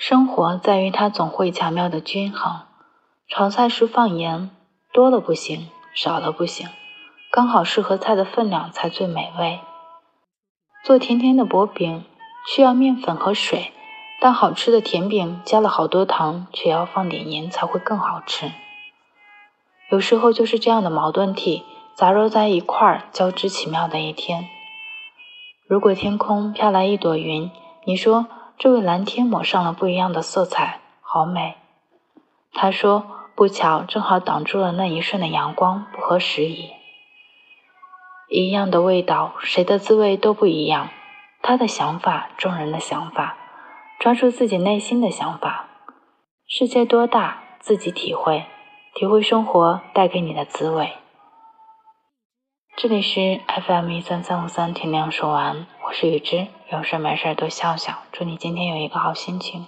生活在于它总会巧妙的均衡。炒菜时放盐，多了不行，少了不行，刚好适合菜的分量才最美味。做甜甜的薄饼需要面粉和水，但好吃的甜饼加了好多糖，却要放点盐才会更好吃。有时候就是这样的矛盾体杂糅在一块儿，交织奇妙的一天。如果天空飘来一朵云，你说这位蓝天抹上了不一样的色彩，好美。他说不巧，正好挡住了那一瞬的阳光，不合时宜。一样的味道，谁的滋味都不一样。他的想法，众人的想法，抓住自己内心的想法。世界多大，自己体会，体会生活带给你的滋味。这里是 FM 一三三五三，天亮说完，我是雨之，有事没事多笑笑，祝你今天有一个好心情。